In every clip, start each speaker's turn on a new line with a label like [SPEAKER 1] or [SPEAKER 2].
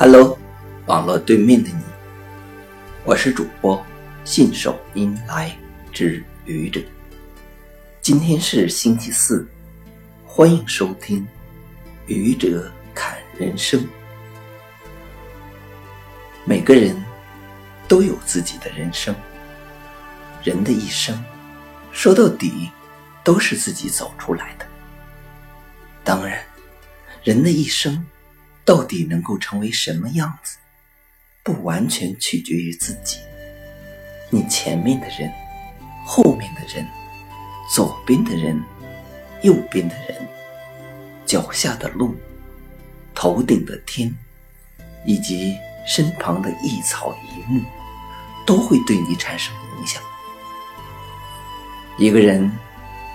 [SPEAKER 1] Hello，网络对面的你，我是主播信手拈来之愚者。今天是星期四，欢迎收听愚者侃人生。每个人都有自己的人生，人的一生说到底都是自己走出来的。当然，人的一生。到底能够成为什么样子，不完全取决于自己。你前面的人、后面的人、左边的人、右边的人、脚下的路、头顶的天，以及身旁的一草一木，都会对你产生影响。一个人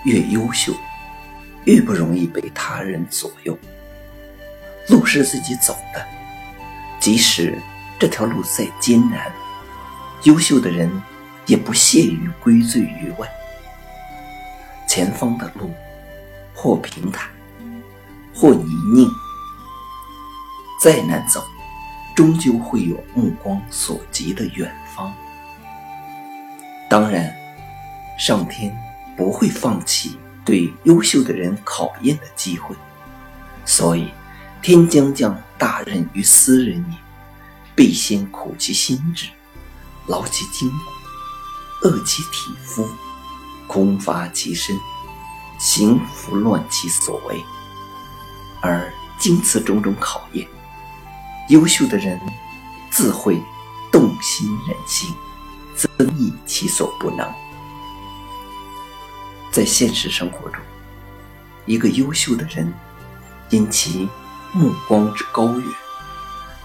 [SPEAKER 1] 越优秀，越不容易被他人左右。路是自己走的，即使这条路再艰难，优秀的人也不屑于归罪于外。前方的路或平坦，或泥泞，再难走，终究会有目光所及的远方。当然，上天不会放弃对优秀的人考验的机会，所以。天将降大任于斯人也，必先苦其心志，劳其筋骨，饿其体肤，空乏其身，行拂乱其所为。而经此种种考验，优秀的人自会动心忍性，增益其所不能。在现实生活中，一个优秀的人，因其目光之高远，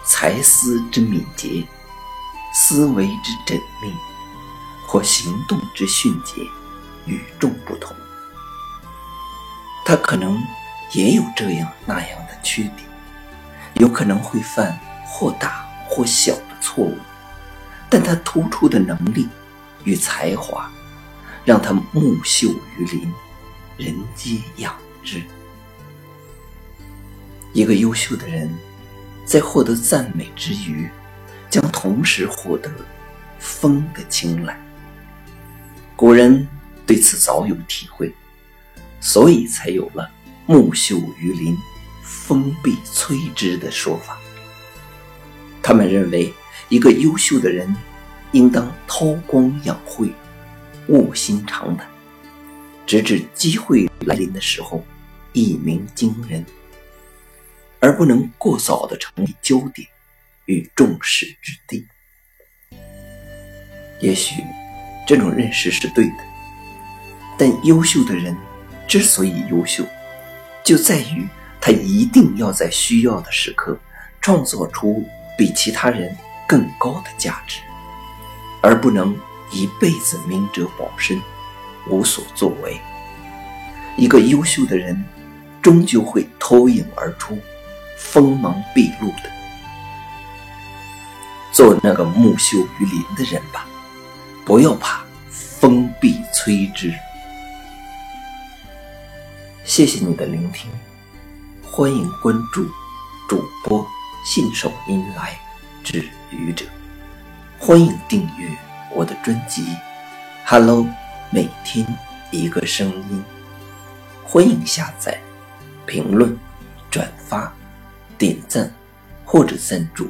[SPEAKER 1] 才思之敏捷，思维之缜密，或行动之迅捷，与众不同。他可能也有这样那样的缺点，有可能会犯或大或小的错误，但他突出的能力与才华，让他木秀于林，人皆仰之。一个优秀的人，在获得赞美之余，将同时获得风的青睐。古人对此早有体会，所以才有了“木秀于林，风必摧之”的说法。他们认为，一个优秀的人，应当韬光养晦，卧薪尝胆，直至机会来临的时候，一鸣惊人。而不能过早的成为焦点与重视之地。也许这种认识是对的，但优秀的人之所以优秀，就在于他一定要在需要的时刻创造出比其他人更高的价值，而不能一辈子明哲保身，无所作为。一个优秀的人，终究会脱颖而出。锋芒毕露的，做那个木秀于林的人吧，不要怕风必摧之。谢谢你的聆听，欢迎关注主播信手拈来之愚者，欢迎订阅我的专辑《Hello》，每天一个声音，欢迎下载、评论、转发。点赞或者赞助。